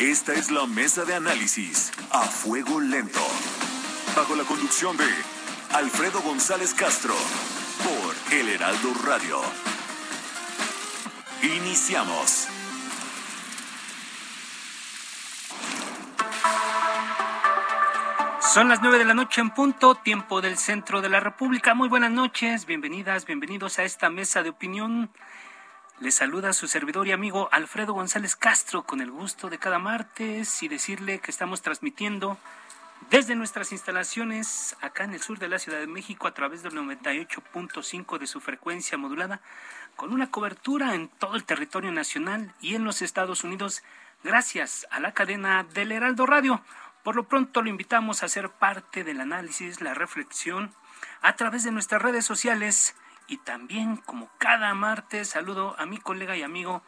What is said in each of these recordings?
Esta es la mesa de análisis a fuego lento. Bajo la conducción de Alfredo González Castro por El Heraldo Radio. Iniciamos. Son las nueve de la noche en punto, tiempo del centro de la República. Muy buenas noches, bienvenidas, bienvenidos a esta mesa de opinión. Les saluda su servidor y amigo Alfredo González Castro con el gusto de cada martes y decirle que estamos transmitiendo desde nuestras instalaciones acá en el sur de la Ciudad de México a través del 98.5 de su frecuencia modulada con una cobertura en todo el territorio nacional y en los Estados Unidos gracias a la cadena del Heraldo Radio. Por lo pronto lo invitamos a ser parte del análisis, la reflexión a través de nuestras redes sociales y también como cada martes saludo a mi colega y amigo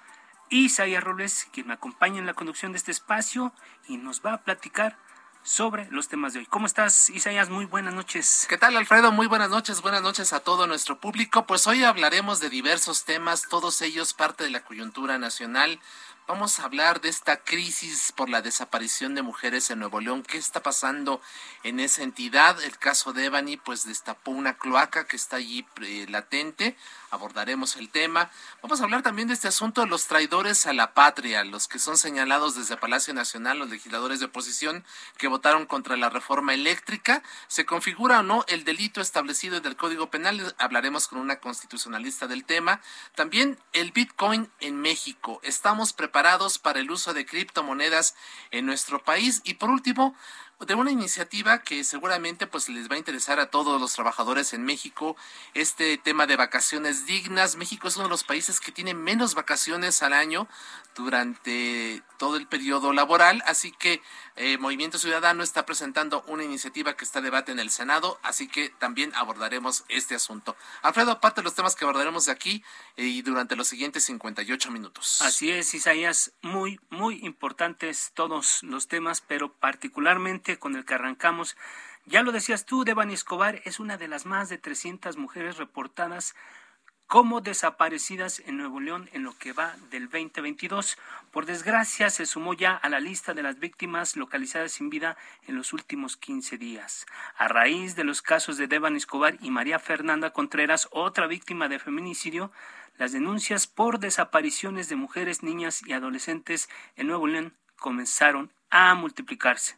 Isaías Robles, quien me acompaña en la conducción de este espacio y nos va a platicar sobre los temas de hoy. ¿Cómo estás, Isaías? Muy buenas noches. ¿Qué tal, Alfredo? Muy buenas noches, buenas noches a todo nuestro público. Pues hoy hablaremos de diversos temas, todos ellos parte de la coyuntura nacional. Vamos a hablar de esta crisis por la desaparición de mujeres en Nuevo León. ¿Qué está pasando en esa entidad? El caso de Ebony, pues destapó una cloaca que está allí eh, latente. Abordaremos el tema. Vamos a hablar también de este asunto de los traidores a la patria, los que son señalados desde Palacio Nacional, los legisladores de oposición que votaron contra la reforma eléctrica. ¿Se configura o no el delito establecido en el Código Penal? Hablaremos con una constitucionalista del tema. También el Bitcoin en México. Estamos preparados para el uso de criptomonedas en nuestro país. Y por último, de una iniciativa que seguramente pues les va a interesar a todos los trabajadores en México, este tema de vacaciones dignas. México es uno de los países que tiene menos vacaciones al año durante todo el periodo laboral, así que eh, Movimiento Ciudadano está presentando una iniciativa que está a debate en el Senado, así que también abordaremos este asunto. Alfredo, aparte de los temas que abordaremos de aquí y durante los siguientes 58 minutos. Así es, Isaías, muy, muy importantes todos los temas, pero particularmente con el que arrancamos. Ya lo decías tú, Devani Escobar es una de las más de 300 mujeres reportadas como desaparecidas en Nuevo León en lo que va del 2022. Por desgracia, se sumó ya a la lista de las víctimas localizadas sin vida en los últimos 15 días. A raíz de los casos de Devan Escobar y María Fernanda Contreras, otra víctima de feminicidio, las denuncias por desapariciones de mujeres, niñas y adolescentes en Nuevo León comenzaron a multiplicarse.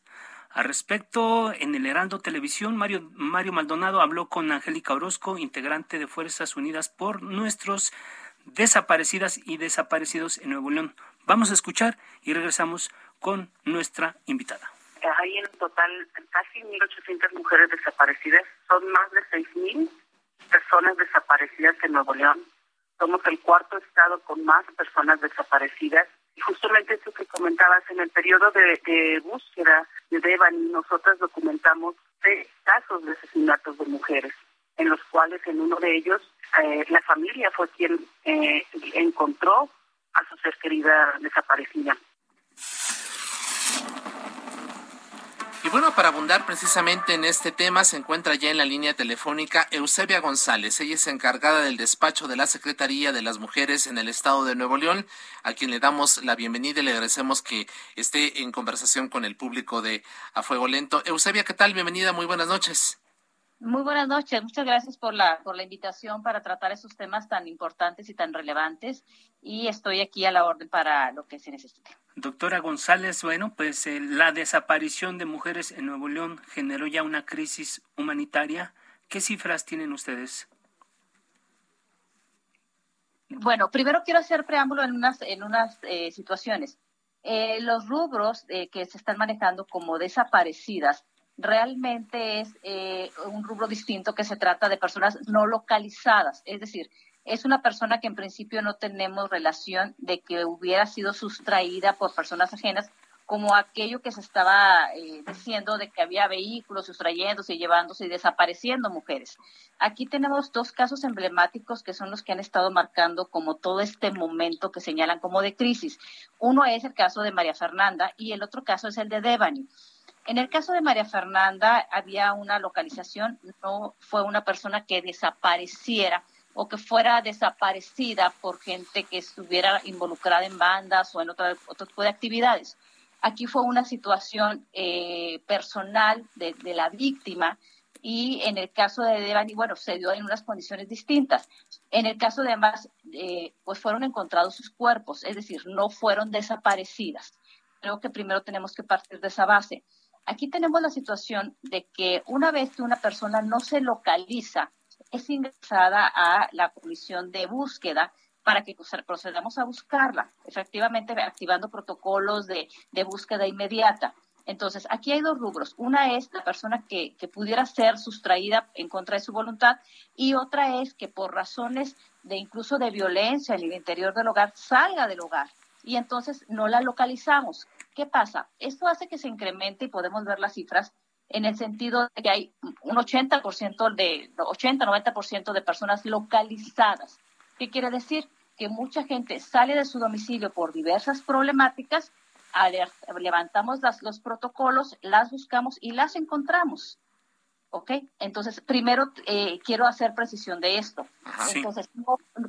Al respecto, en el Heraldo Televisión, Mario, Mario Maldonado habló con Angélica Orozco, integrante de Fuerzas Unidas por nuestros desaparecidas y desaparecidos en Nuevo León. Vamos a escuchar y regresamos con nuestra invitada. Hay en total casi 1.800 mujeres desaparecidas. Son más de 6.000 personas desaparecidas en Nuevo León. Somos el cuarto estado con más personas desaparecidas justamente eso que comentabas, en el periodo de, búsqueda de Devani, nosotras documentamos seis casos de asesinatos de mujeres, en los cuales en uno de ellos eh, la familia fue quien eh, encontró a su ser querida desaparecida. Y bueno, para abundar precisamente en este tema se encuentra ya en la línea telefónica Eusebia González. Ella es encargada del despacho de la Secretaría de las Mujeres en el Estado de Nuevo León, a quien le damos la bienvenida y le agradecemos que esté en conversación con el público de A Fuego Lento. Eusebia, ¿qué tal? Bienvenida, muy buenas noches. Muy buenas noches, muchas gracias por la, por la invitación para tratar esos temas tan importantes y tan relevantes y estoy aquí a la orden para lo que se necesite. Doctora González, bueno, pues eh, la desaparición de mujeres en Nuevo León generó ya una crisis humanitaria. ¿Qué cifras tienen ustedes? Bueno, primero quiero hacer preámbulo en unas, en unas eh, situaciones. Eh, los rubros que se están manejando como desaparecidas realmente es eh, un rubro distinto que se trata de personas no localizadas, es decir, es una persona que en principio no tenemos relación de que hubiera sido sustraída por personas ajenas, como aquello que se estaba eh, diciendo de que había vehículos sustrayéndose, llevándose y desapareciendo mujeres. Aquí tenemos dos casos emblemáticos que son los que han estado marcando como todo este momento que señalan como de crisis. Uno es el caso de María Fernanda y el otro caso es el de Devani. En el caso de María Fernanda había una localización, no fue una persona que desapareciera o que fuera desaparecida por gente que estuviera involucrada en bandas o en otro, otro tipo de actividades Aquí fue una situación eh, personal de, la víctima y en el caso de Devani, bueno, se dio en unas condiciones distintas. En el caso de ambas, eh, pues fueron encontrados sus cuerpos, es decir, no fueron desaparecidas. Creo que primero tenemos que partir de esa base. Aquí tenemos la situación de que una vez que una persona no se localiza, es ingresada a la comisión de búsqueda para que procedamos a buscarla, efectivamente activando protocolos de, búsqueda inmediata. Entonces, aquí hay dos rubros. Una es la persona que, pudiera ser sustraída en contra de su voluntad y otra es que por razones de incluso de violencia en el interior del hogar salga del hogar y entonces no la localizamos. ¿Qué pasa? Esto hace que se incremente y podemos ver las cifras en el sentido de que hay un 80% de 80-90% de personas localizadas. ¿Qué quiere decir? que mucha gente sale de su domicilio por diversas problemáticas, levantamos los protocolos, las buscamos y las encontramos. ¿Ok? Entonces, primero eh, quiero hacer precisión de esto. Entonces,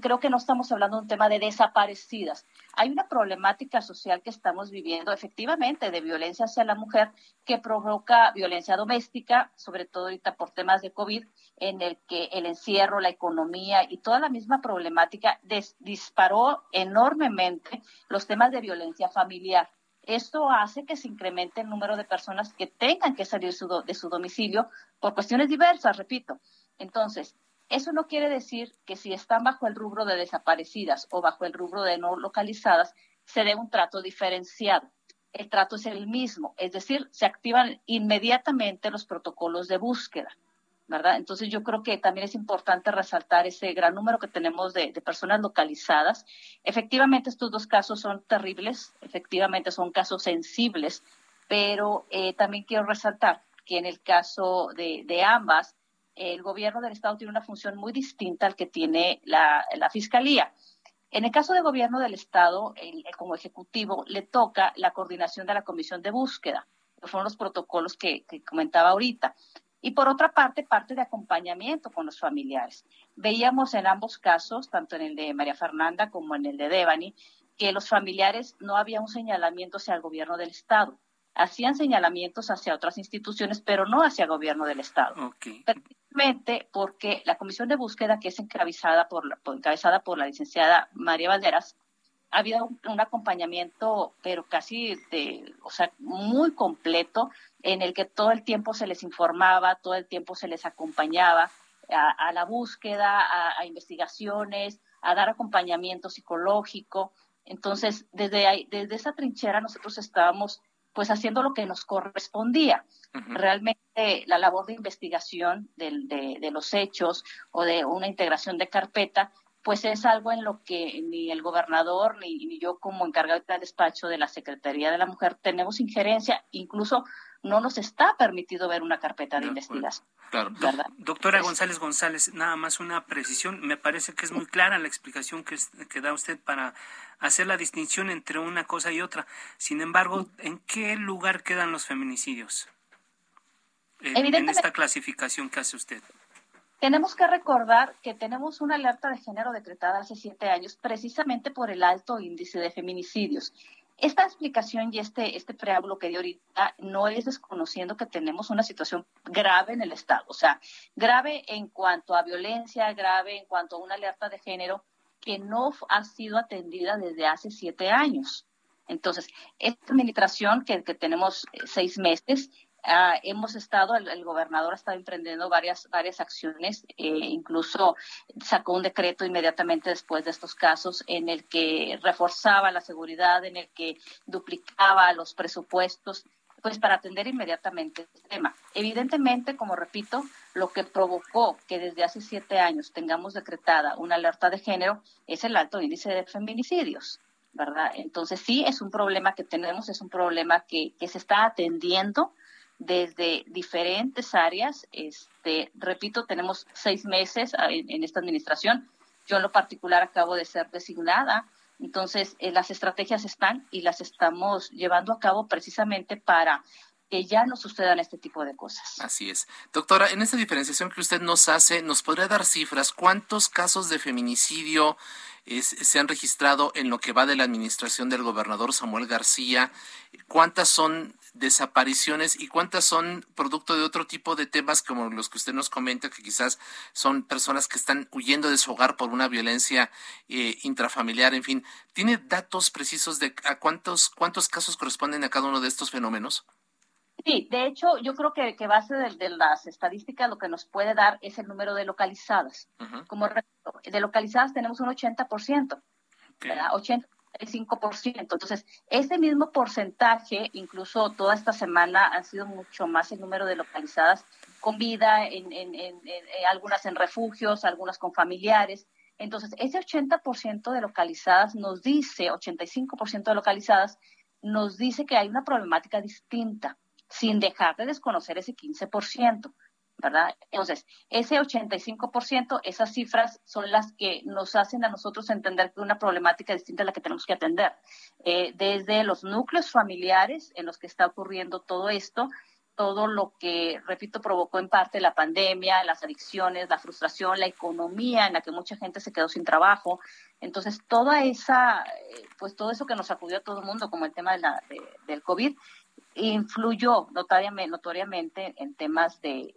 creo que no estamos hablando de un tema de desaparecidas. Hay una problemática social que estamos viviendo, efectivamente, de violencia hacia la mujer que provoca violencia doméstica, sobre todo ahorita por temas de COVID, en el que el encierro, la economía y toda la misma problemática disparó enormemente los temas de violencia familiar. Esto hace que se incremente el número de personas que tengan que salir de su domicilio por cuestiones diversas, repito. Entonces, eso no quiere decir que si están bajo el rubro de desaparecidas o bajo el rubro de no localizadas, se dé un trato diferenciado. El trato es el mismo, es decir, se activan inmediatamente los protocolos de búsqueda. Entonces yo creo que también es importante resaltar ese gran número que tenemos de, personas localizadas. Efectivamente, estos dos casos son terribles, efectivamente son casos sensibles, pero eh, también quiero resaltar que en el caso de, ambas, el gobierno del Estado tiene una función muy distinta al que tiene la, Fiscalía. En el caso del gobierno del Estado, como ejecutivo, le toca la coordinación de la comisión de búsqueda, que fueron los protocolos que comentaba ahorita. Y por otra parte, parte de acompañamiento con los familiares. Veíamos en ambos casos, tanto en el de María Fernanda como en el de Devani, que los familiares no había un señalamiento hacia el gobierno del Estado. Hacían señalamientos hacia otras instituciones, pero no hacia el gobierno del Estado. Precisamente porque la comisión de búsqueda, que es encabezada por, encabezada por la licenciada María Valderas, había un, un, acompañamiento, pero casi de, o sea, muy completo, en el que todo el tiempo se les informaba, todo el tiempo se les acompañaba a, la búsqueda, a, investigaciones, a dar acompañamiento psicológico. Entonces, desde, desde esa trinchera nosotros estábamos pues haciendo lo que nos correspondía. Realmente la labor de investigación de, de, los hechos o de una integración de carpeta pues es algo en lo que ni el gobernador ni, yo como encargado del despacho de la Secretaría de la Mujer tenemos injerencia, incluso no nos está permitido ver una carpeta de, investigación. Claro. Doctora González González, nada más una precisión. Me parece que es muy clara la explicación que, que da usted para hacer la distinción entre una cosa y otra. Sin embargo, ¿en qué lugar quedan los feminicidios? en esta clasificación que hace usted. Tenemos que recordar que tenemos una alerta de género decretada hace siete años precisamente por el alto índice de feminicidios. Esta explicación y este, este preámbulo que di ahorita no es desconociendo que tenemos una situación grave en el Estado, o sea, grave en cuanto a violencia, grave en cuanto a una alerta de género que no ha sido atendida desde hace siete años. Entonces, esta administración que, que tenemos eh, seis meses Ah, hemos estado, el, gobernador ha estado emprendiendo varias, varias acciones, eh, incluso sacó un decreto inmediatamente después de estos casos en el que reforzaba la seguridad, en el que duplicaba los presupuestos, pues para atender inmediatamente el tema. Evidentemente, como repito, lo que provocó que desde hace siete años tengamos decretada una alerta de género es el alto índice de feminicidios, ¿verdad? Entonces sí es un problema que tenemos, es un problema que, que se está atendiendo desde diferentes áreas. Este, repito, tenemos seis meses en, esta administración. Yo en lo particular acabo de ser designada. Entonces, eh, las estrategias están y las estamos llevando a cabo precisamente para que ya no sucedan este tipo de cosas. Así es. Doctora, en esta diferenciación que usted nos hace, ¿nos podría dar cifras? ¿Cuántos casos de feminicidio se han registrado en lo que va de la administración del gobernador Samuel García? ¿Cuántas son desapariciones y cuántas son producto de otro tipo de temas como los que usted nos comenta, que quizás son personas que están huyendo de su hogar por una violencia eh, intrafamiliar, en fin. ¿Tiene datos precisos de a cuántos, cuántos casos corresponden a cada uno de estos fenómenos? Sí, de hecho, yo creo que, que base de, las estadísticas lo que nos puede dar es el número de localizadas. Como de localizadas tenemos un 80%, ¿verdad? 85%. Entonces, ese mismo porcentaje, incluso toda esta semana, han sido mucho más el número de localizadas con vida, en, en, en, algunas en refugios, algunas con familiares. Entonces, ese 80% de localizadas nos dice, 85% de localizadas, nos dice que hay una problemática distinta sin dejar de desconocer ese 15%, ¿verdad? Entonces, ese 85%, esas cifras son las que nos hacen a nosotros entender que una problemática distinta a la que tenemos que atender. Eh, desde los núcleos familiares en los que está ocurriendo todo esto, todo lo que, repito, provocó en parte la pandemia, las adicciones, la frustración, la economía en la que mucha gente se quedó sin trabajo. Entonces, toda esa, eh, pues todo eso que nos acudió a todo el mundo, como el tema del COVID, influyó notoriamente, en temas de,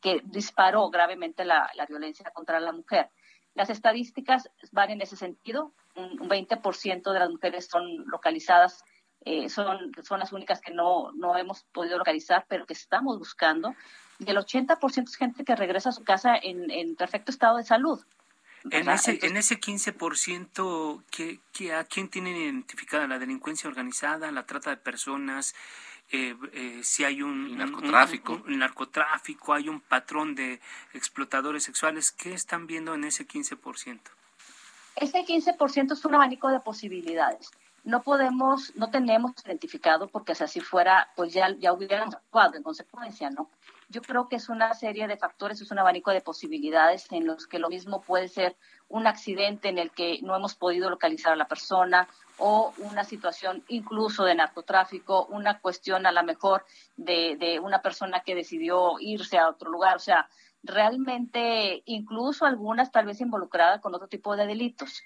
que disparó gravemente la, violencia contra la mujer. Las estadísticas van en ese sentido. Un, 20% de las mujeres son localizadas, eh, son, son las únicas que no, no hemos podido localizar, pero que estamos buscando. Y el 80% es gente que regresa a su casa en, en perfecto estado de salud. En ese, en ese 15%, ¿qué, ¿a quién tienen identificada? ¿La delincuencia organizada, la trata de personas? Eh, eh, si hay un narcotráfico. Un, narcotráfico, hay un patrón de explotadores sexuales. ¿Qué están viendo en ese 15%? Ese 15% es un abanico de posibilidades. No podemos, no tenemos identificado, porque si así fuera, pues ya, ya hubiéramos actuado en consecuencia, ¿no? yo creo que es una serie de factores, es un abanico de posibilidades en los que lo mismo puede ser un accidente en el que no hemos podido localizar a la persona o una situación incluso de narcotráfico, una cuestión a lo mejor de, de una persona que decidió irse a otro lugar. O sea, realmente incluso algunas tal vez involucradas con otro tipo de delitos.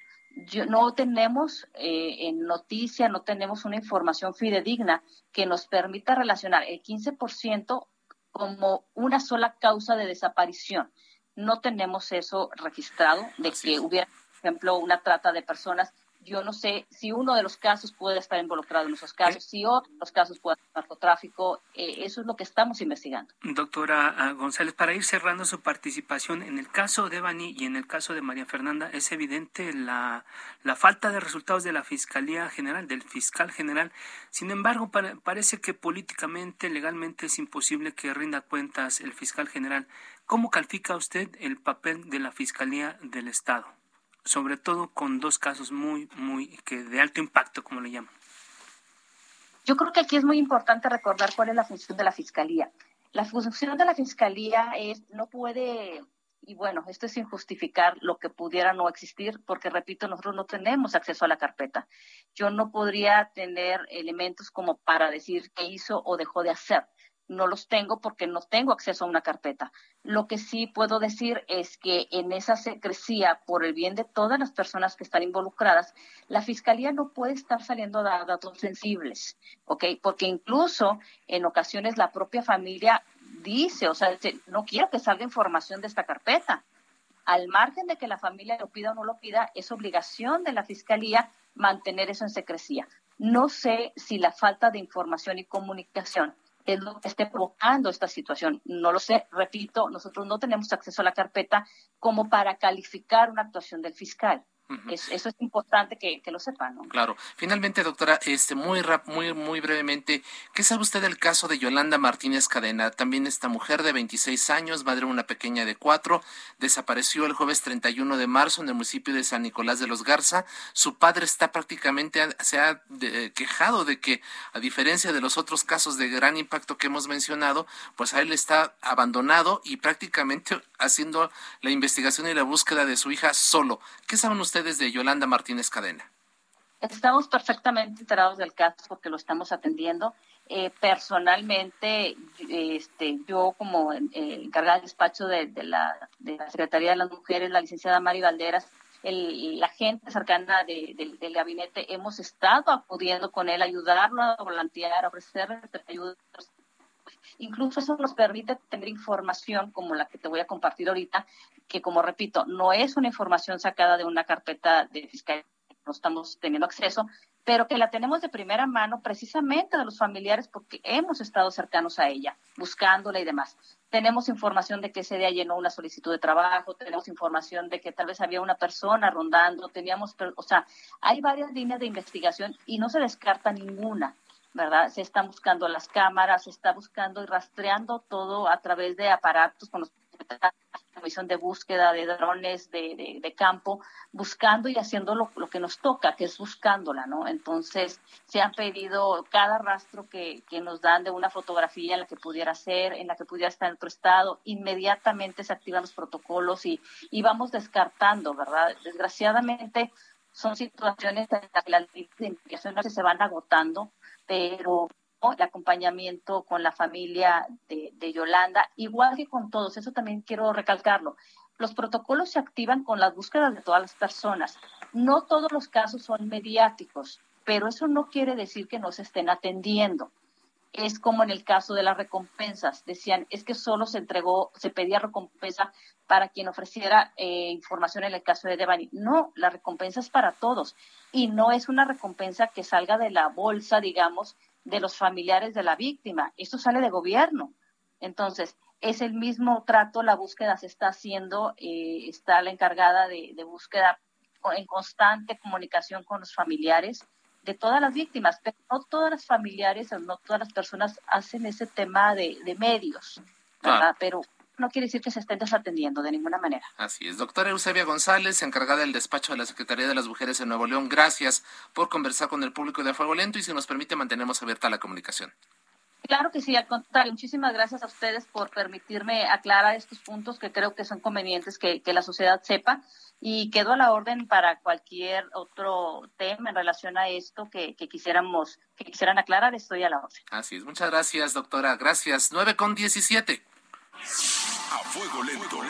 Yo, no tenemos eh, en noticia, no tenemos una información fidedigna que nos permita relacionar el 15% como una sola causa de desaparición. No tenemos eso registrado de que hubiera, por ejemplo, una trata de personas yo no sé si uno de los casos puede estar involucrado en esos casos, si otro de los casos puede ser narcotráfico, eh, eso es lo que estamos investigando. Doctora ah, González, para ir cerrando su participación, en el caso de Bani y en el caso de María Fernanda, es evidente la, la falta de resultados de la Fiscalía General, del fiscal general. Sin embargo, parece que políticamente, legalmente es imposible que rinda cuentas el fiscal general. ¿Cómo califica usted el papel de la Fiscalía del Estado? Sobre todo con dos casos muy, muy, que de alto impacto, como le llaman. Yo creo que aquí es muy importante recordar cuál es la función de la Fiscalía. La función de la Fiscalía es, no puede, y bueno, esto es sin justificar lo que pudiera no existir, porque repito, nosotros no tenemos acceso a la carpeta. Yo no podría tener elementos como para decir qué hizo o dejó de hacer no los tengo porque no tengo acceso a una carpeta. Lo que sí puedo decir es que en esa secrecía, por el bien de todas las personas que están involucradas, la Fiscalía no puede estar saliendo a datos sensibles, ¿ok? Porque incluso en ocasiones la propia familia dice, o sea, no quiero que salga información de esta carpeta. Al margen de que la familia lo pida o no lo pida, es obligación de la Fiscalía mantener eso en secrecía. No sé si la falta de información y comunicación es lo que esté provocando esta situación. No lo sé, repito, nosotros no tenemos acceso a la carpeta como para calificar una actuación del fiscal. Eso es importante que, lo sepan, ¿no? Claro. Finalmente, doctora, este, muy, muy, muy brevemente, ¿qué sabe usted del caso de Yolanda Martínez Cadena? También esta mujer de 26 años, madre de una pequeña de cuatro, desapareció el jueves 31 de marzo en el municipio de San Nicolás de los Garza. Su padre está prácticamente, se ha quejado de que, a diferencia de los otros casos de gran impacto que hemos mencionado, pues a él está abandonado y prácticamente haciendo la investigación y la búsqueda de su hija solo. ¿Qué saben ustedes de Yolanda Martínez Cadena? Estamos perfectamente enterados del caso porque lo estamos atendiendo. Eh, personalmente, este, yo como eh, encargada del despacho de, la, de, la, Secretaría de las Mujeres, la licenciada Mari Valderas, el, la gente cercana del gabinete, hemos estado acudiendo con él, ayudarlo a volantear, a ofrecerle ayuda Incluso eso nos permite tener información como la que te voy a compartir ahorita, que como repito, no es una información sacada de una carpeta de fiscalía, no estamos teniendo acceso, pero que la tenemos de primera mano precisamente de los familiares porque hemos estado cercanos a ella, buscándola y demás. Tenemos información de que ese día llenó una solicitud de trabajo, tenemos información de que tal vez había una persona rondando, teníamos, o sea, hay varias líneas de investigación y no se descarta ninguna. ¿Verdad? Se están buscando las cámaras, se está buscando y rastreando todo a través de aparatos con los misión de búsqueda de drones de, de, campo, buscando y haciendo lo, que nos toca, que es buscándola, ¿no? Entonces, se han pedido cada rastro que, que nos dan de una fotografía en la que pudiera ser, en la que pudiera estar en otro estado, inmediatamente se activan los protocolos y, y vamos descartando, ¿verdad? Desgraciadamente, son situaciones en las que las investigaciones se van agotando pero el acompañamiento con la familia de, Yolanda, igual que con todos, eso también quiero recalcarlo. Los protocolos se activan con las búsquedas de todas las personas. No todos los casos son mediáticos, pero eso no quiere decir que no se estén atendiendo. Es como en el caso de las recompensas. Decían, es que solo se entregó, se pedía recompensa para quien ofreciera eh, información en el caso de Devani. No, la recompensa es para todos y no es una recompensa que salga de la bolsa, digamos, de los familiares de la víctima. Esto sale de gobierno. Entonces, es el mismo trato, la búsqueda se está haciendo, eh, está la encargada de, búsqueda en constante comunicación con los familiares de todas las víctimas, pero no todas las familiares o no todas las personas hacen ese tema de, medios, ¿verdad? Pero no quiere decir que se estén desatendiendo de ninguna manera. Así es. Doctora Eusebia González, encargada del despacho de la Secretaría de las Mujeres en Nuevo León, gracias por conversar con el público de Fuego Lento y si nos permite mantenemos abierta la comunicación. Claro que sí, al contrario, muchísimas gracias a ustedes por permitirme aclarar estos puntos que creo que son convenientes que, la sociedad sepa y quedo a la orden para cualquier otro tema en relación a esto que, quisiéramos, que quisieran aclarar, estoy a la orden. Así es, muchas gracias doctora, gracias. 9 con 17. A fuego lento.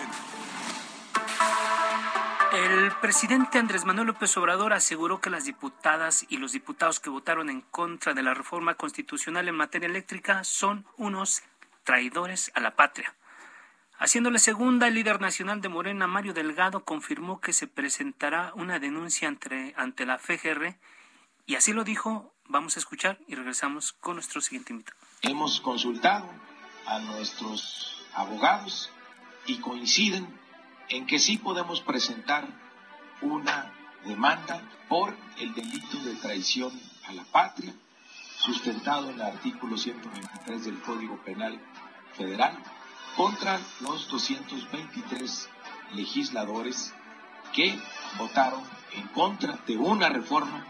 El presidente Andrés Manuel López Obrador aseguró que las diputadas y los diputados que votaron en contra de la reforma constitucional en materia eléctrica son unos traidores a la patria. Haciéndole segunda, el líder nacional de Morena, Mario Delgado, confirmó que se presentará una denuncia ante, ante la FGR y así lo dijo. Vamos a escuchar y regresamos con nuestro siguiente invitado. Hemos consultado a nuestros abogados y coinciden en que sí podemos presentar una demanda por el delito de traición a la patria, sustentado en el artículo 123 del Código Penal Federal, contra los 223 legisladores que votaron en contra de una reforma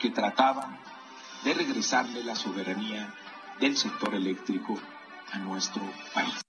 que trataba de regresarle la soberanía del sector eléctrico a nuestro país.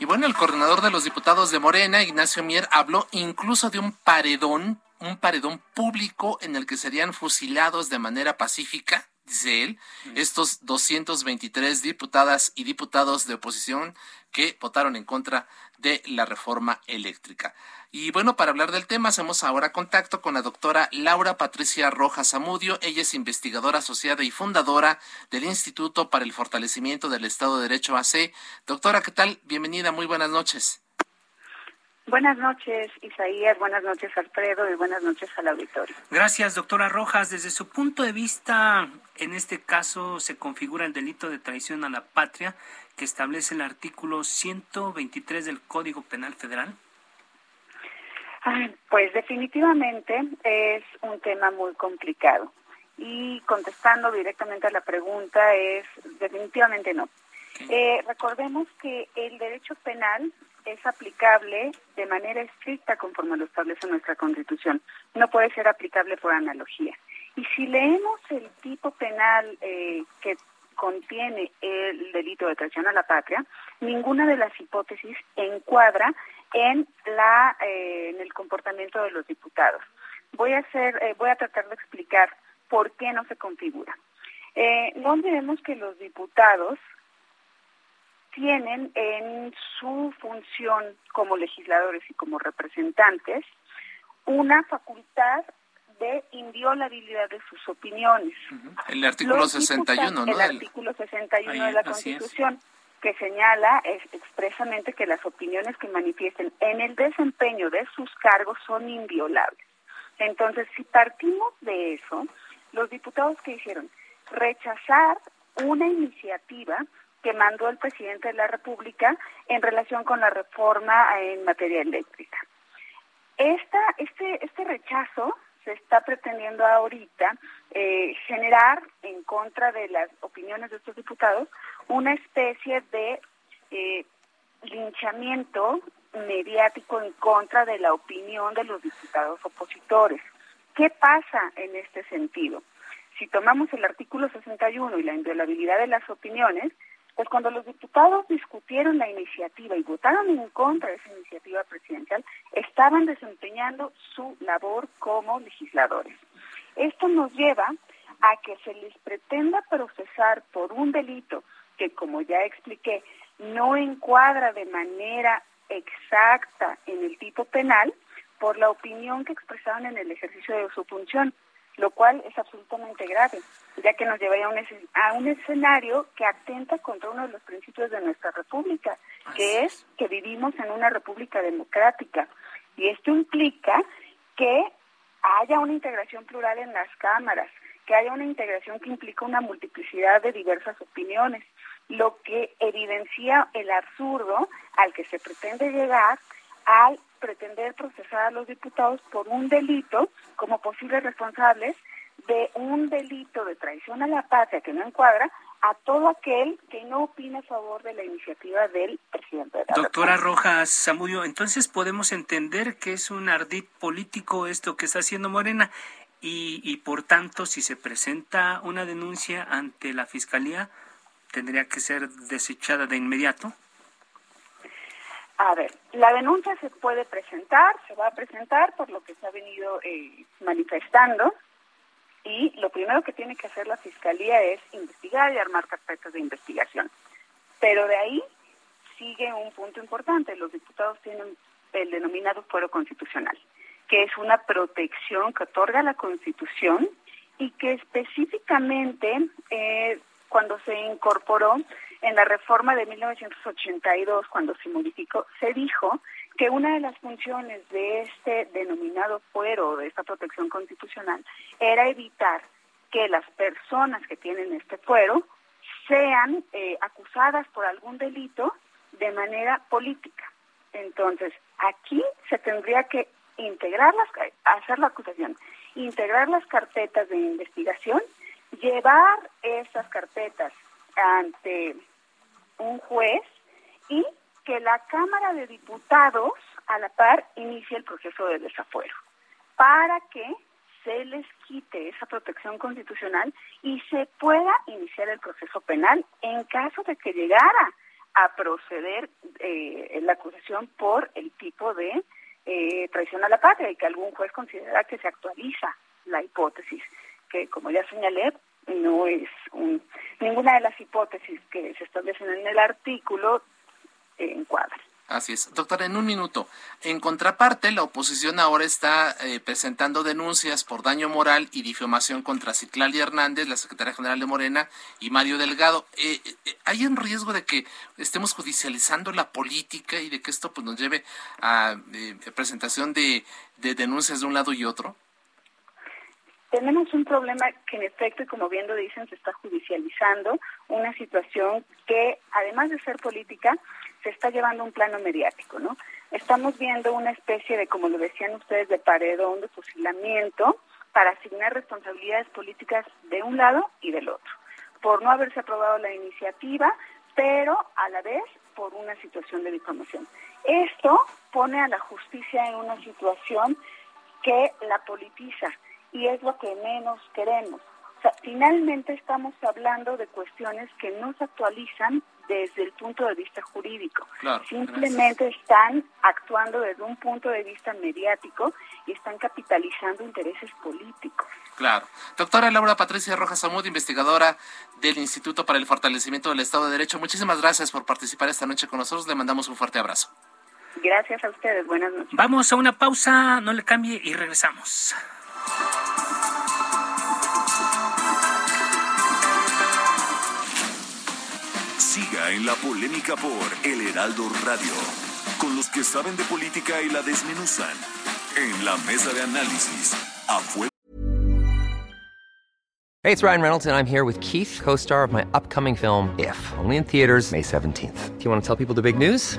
Y bueno, el coordinador de los diputados de Morena, Ignacio Mier, habló incluso de un paredón, un paredón público en el que serían fusilados de manera pacífica dice él, estos 223 diputadas y diputados de oposición que votaron en contra de la reforma eléctrica. Y bueno, para hablar del tema, hacemos ahora contacto con la doctora Laura Patricia Rojas Amudio. Ella es investigadora asociada y fundadora del Instituto para el Fortalecimiento del Estado de Derecho AC. Doctora, ¿qué tal? Bienvenida, muy buenas noches. Buenas noches, Isaías. Buenas noches, Alfredo. Y buenas noches al auditorio. Gracias, doctora Rojas. Desde su punto de vista, en este caso se configura el delito de traición a la patria que establece el artículo 123 del Código Penal Federal. Pues definitivamente es un tema muy complicado. Y contestando directamente a la pregunta es definitivamente no. Eh, recordemos que el derecho penal es aplicable de manera estricta conforme lo establece nuestra Constitución. No puede ser aplicable por analogía. Y si leemos el tipo penal eh, que contiene el delito de traición a la patria, ninguna de las hipótesis encuadra en la eh, en el comportamiento de los diputados. Voy a hacer, eh, voy a tratar de explicar por qué no se configura. no olvidemos que los diputados tienen en su función como legisladores y como representantes una facultad de inviolabilidad de sus opiniones. El artículo 61, ¿no? El artículo 61 de la Constitución, que señala expresamente que las opiniones que manifiesten en el desempeño de sus cargos son inviolables. Entonces, si partimos de eso, los diputados que hicieron rechazar una iniciativa que mandó el presidente de la República en relación con la reforma en materia eléctrica. Esta, este, este rechazo se está pretendiendo ahorita eh, generar en contra de las opiniones de estos diputados una especie de eh, linchamiento mediático en contra de la opinión de los diputados opositores. ¿Qué pasa en este sentido? Si tomamos el artículo 61 y la inviolabilidad de las opiniones, pues cuando los diputados discutieron la iniciativa y votaron en contra de esa iniciativa presidencial, estaban desempeñando su labor como legisladores. Esto nos lleva a que se les pretenda procesar por un delito que, como ya expliqué, no encuadra de manera exacta en el tipo penal por la opinión que expresaron en el ejercicio de su función lo cual es absolutamente grave, ya que nos llevaría a un, a un escenario que atenta contra uno de los principios de nuestra república, que es que vivimos en una república democrática. Y esto implica que haya una integración plural en las cámaras, que haya una integración que implica una multiplicidad de diversas opiniones, lo que evidencia el absurdo al que se pretende llegar al pretender procesar a los diputados por un delito como posibles responsables de un delito de traición a la patria que no encuadra a todo aquel que no opina a favor de la iniciativa del presidente de la Doctora Rojas Zamudio, entonces podemos entender que es un ardid político esto que está haciendo Morena y, y por tanto si se presenta una denuncia ante la Fiscalía tendría que ser desechada de inmediato. A ver, la denuncia se puede presentar, se va a presentar por lo que se ha venido eh, manifestando y lo primero que tiene que hacer la Fiscalía es investigar y armar carpetas de investigación. Pero de ahí sigue un punto importante. Los diputados tienen el denominado fuero constitucional, que es una protección que otorga la Constitución y que específicamente eh, cuando se incorporó en la reforma de 1982, cuando se modificó, se dijo que una de las funciones de este denominado fuero, de esta protección constitucional, era evitar que las personas que tienen este fuero sean eh, acusadas por algún delito de manera política. Entonces, aquí se tendría que integrar las, hacer la acusación, integrar las carpetas de investigación, llevar estas carpetas ante un juez y que la Cámara de Diputados a la par inicie el proceso de desafuero para que se les quite esa protección constitucional y se pueda iniciar el proceso penal en caso de que llegara a proceder eh, la acusación por el tipo de eh, traición a la patria y que algún juez considera que se actualiza la hipótesis, que como ya señalé, no es un, ninguna de las hipótesis que se establecen en el artículo en encuadra. Así es. Doctora, en un minuto. En contraparte, la oposición ahora está eh, presentando denuncias por daño moral y difamación contra Citlali Hernández, la secretaria general de Morena, y Mario Delgado. Eh, eh, ¿Hay en riesgo de que estemos judicializando la política y de que esto pues, nos lleve a presentación de denuncias de un lado y otro? Tenemos un problema que en efecto, y como bien lo dicen, se está judicializando, una situación que además de ser política, se está llevando a un plano mediático, ¿no? estamos viendo una especie de, como lo decían ustedes, de paredón, de fusilamiento, para asignar responsabilidades políticas de un lado y del otro, por no haberse aprobado la iniciativa, pero a la vez por una situación de difamación. Esto pone a la justicia en una situación que la politiza y es lo que menos queremos. O sea, finalmente estamos hablando de cuestiones que no se actualizan desde el punto de vista jurídico. Simplemente están actuando desde un punto de vista mediático y están capitalizando intereses políticos. Claro. Doctora Laura Patricia Rojas Amud, investigadora del Instituto para el Fortalecimiento del Estado de Derecho, muchísimas gracias por participar esta noche con nosotros. Le mandamos un fuerte abrazo. Gracias a ustedes. Buenas noches. Vamos a una pausa, no le cambie y regresamos. Siga en la polémica por El Heraldo Radio, con los que saben de política y la desmenuzan. En la mesa de análisis, a. Hey, it's Ryan Reynolds, and I'm here with Keith, co star of my upcoming film, If, only in theaters, May 17th. Do you want to tell people the big news?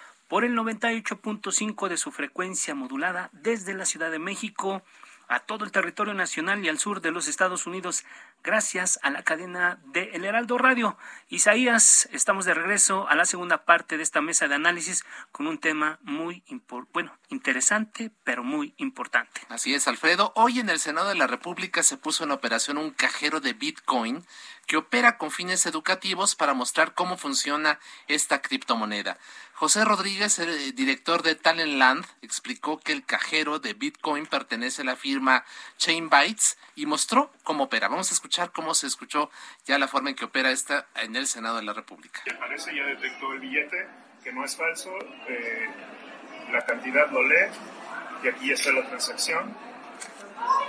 por el 98.5 de su frecuencia modulada desde la Ciudad de México a todo el territorio nacional y al sur de los Estados Unidos gracias a la cadena de El Heraldo Radio. Isaías, estamos de regreso a la segunda parte de esta mesa de análisis con un tema muy bueno, interesante, pero muy importante. Así es, Alfredo. Hoy en el Senado de la República se puso en operación un cajero de Bitcoin que opera con fines educativos para mostrar cómo funciona esta criptomoneda. José Rodríguez, el eh, director de Talentland, explicó que el cajero de Bitcoin pertenece a la firma Chainbytes y mostró cómo opera. Vamos a escuchar cómo se escuchó ya la forma en que opera esta en el Senado de la República. Parece ya detectó el billete, que no es falso, eh, la cantidad lo lee y aquí está la transacción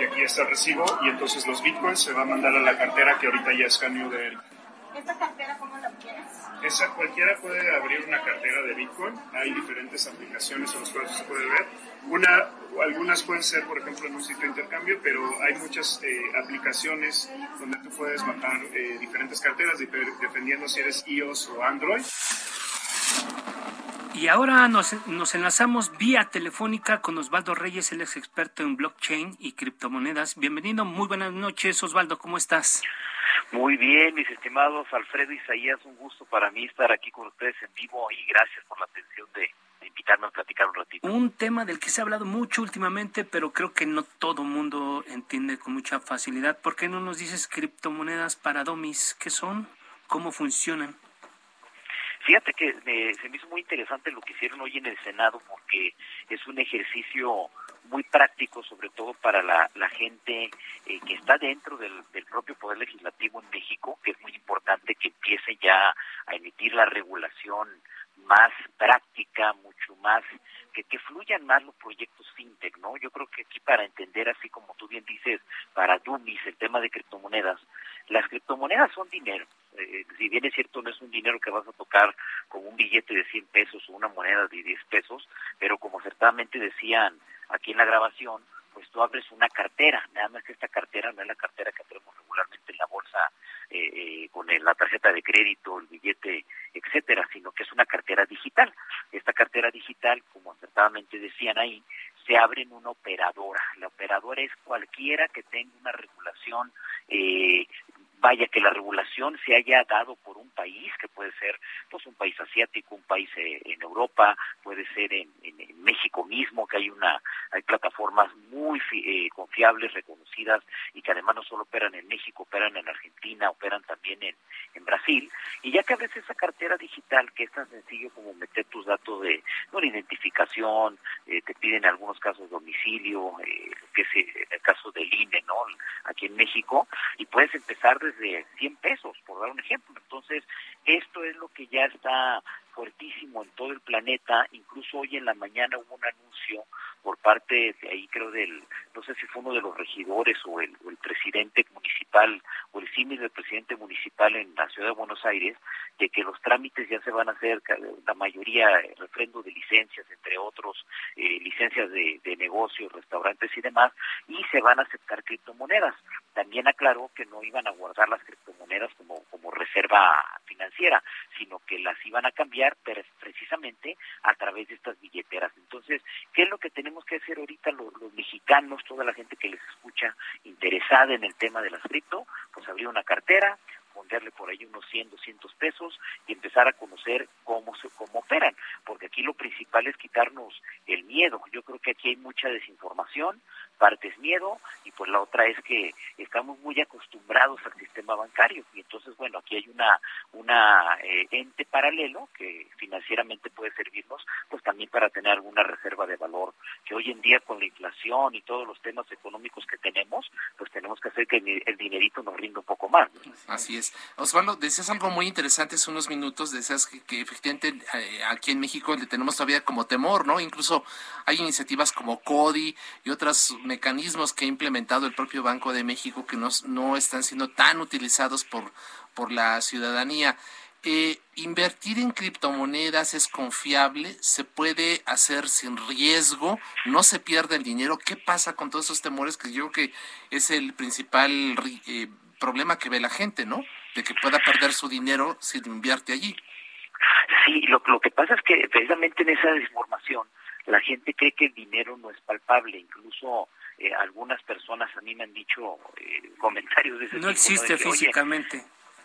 y aquí está el recibo y entonces los bitcoins se va a mandar a la cartera que ahorita ya escaneó de él. ¿Esta cartera cómo la obtienes? Esa cualquiera puede abrir una cartera de Bitcoin. Hay diferentes aplicaciones en las cuales se puede ver. Una, algunas pueden ser, por ejemplo, en un sitio de intercambio, pero hay muchas eh, aplicaciones donde tú puedes bajar eh, diferentes carteras dependiendo si eres iOS o Android. Y ahora nos, nos, enlazamos vía telefónica con Osvaldo Reyes, el ex experto en blockchain y criptomonedas. Bienvenido, muy buenas noches, Osvaldo, ¿cómo estás? Muy bien, mis estimados Alfredo Isaías, un gusto para mí estar aquí con ustedes en vivo y gracias por la atención de, invitarme a platicar un ratito. Un tema del que se ha hablado mucho últimamente, pero creo que no todo mundo entiende con mucha facilidad. ¿Por qué no nos dices criptomonedas para domis? ¿Qué son? ¿Cómo funcionan? Fíjate que se me hizo muy interesante lo que hicieron hoy en el Senado porque es un ejercicio muy práctico, sobre todo para la, gente eh, que está dentro del, propio Poder Legislativo en México, que es muy importante que empiece ya a emitir la regulación más práctica, mucho más, que, que fluyan más los proyectos fintech, ¿no? Yo creo que aquí para entender, así como tú bien dices, para Dumis, el tema de criptomonedas, las criptomonedas son dinero. Eh, si bien es cierto, no es un dinero que vas a tocar con un billete de 100 pesos o una moneda de 10 pesos, pero como ciertamente decían aquí en la grabación, pues tú abres una cartera, nada más que esta cartera no es la cartera que tenemos regularmente en la bolsa eh, eh, con la tarjeta de crédito, el billete, etcétera, sino que es una cartera digital. Esta cartera digital, como acertadamente decían ahí, se abre en una operadora. La operadora es cualquiera que tenga una regulación eh, vaya que la regulación se haya dado por un país que puede ser pues un país asiático un país eh, en Europa puede ser en, México mismo que hay una hay plataformas muy eh, reconocidas y que además no solo operan en México operan en Argentina operan también en, Brasil y ya que a esa cartera digital que es tan sencillo como meter tus datos de, no, identificación eh, te piden en algunos casos domicilio que es el caso del INE no aquí en México y puedes empezar de de 100 pesos, por dar un ejemplo. Entonces, esto es lo que ya está fuertísimo en todo el planeta. Incluso hoy en la mañana hubo un anuncio por parte de ahí, creo, del, no sé si fue uno de los regidores o el, el presidente municipal o el símil del presidente municipal en la ciudad de Buenos Aires, de que los trámites ya se van a hacer, la mayoría, refrendo de licencias, entre otros, eh, licencias de, de negocios, restaurantes y demás, y se van a aceptar criptomonedas. También aclaró que no iban a guardar las criptomonedas como, como reserva financiera, sino que las iban a cambiar pero precisamente a través de estas billeteras. Entonces, ¿qué es lo que tenemos que hacer ahorita los, los mexicanos, toda la gente que les escucha interesada en el tema de las cripto? Pues abrir una cartera, ponerle por ahí unos 100, 200 pesos y empezar a conocer cómo se cómo operan, porque aquí lo principal es quitarnos el miedo. Yo creo que aquí hay mucha desinformación, parte es miedo y pues la otra es que estamos muy acostumbrados al sistema bancario y entonces bueno, aquí hay una una eh, ente paralelo que financieramente puede servirnos pues también para tener alguna reserva de valor, que hoy en día con la inflación y todos los temas económicos que tenemos, pues tenemos que hacer que el dinerito nos rinda un poco más. Así es. Osvaldo, decías algo muy interesante hace unos minutos, decías que, efectivamente eh, aquí en México le tenemos todavía como temor, ¿no? Incluso hay iniciativas como CODI y otros mecanismos que ha implementado el propio Banco de México que no, no están siendo tan utilizados por, por la ciudadanía. Eh, invertir en criptomonedas es confiable, se puede hacer sin riesgo, no se pierde el dinero. ¿Qué pasa con todos esos temores que yo creo que es el principal eh, problema que ve la gente, ¿no? De que pueda perder su dinero si invierte allí. Sí, lo, lo que pasa es que precisamente en esa desinformación la gente cree que el dinero no es palpable, incluso eh, algunas personas a mí me han dicho eh, comentarios de ese no existe físicamente.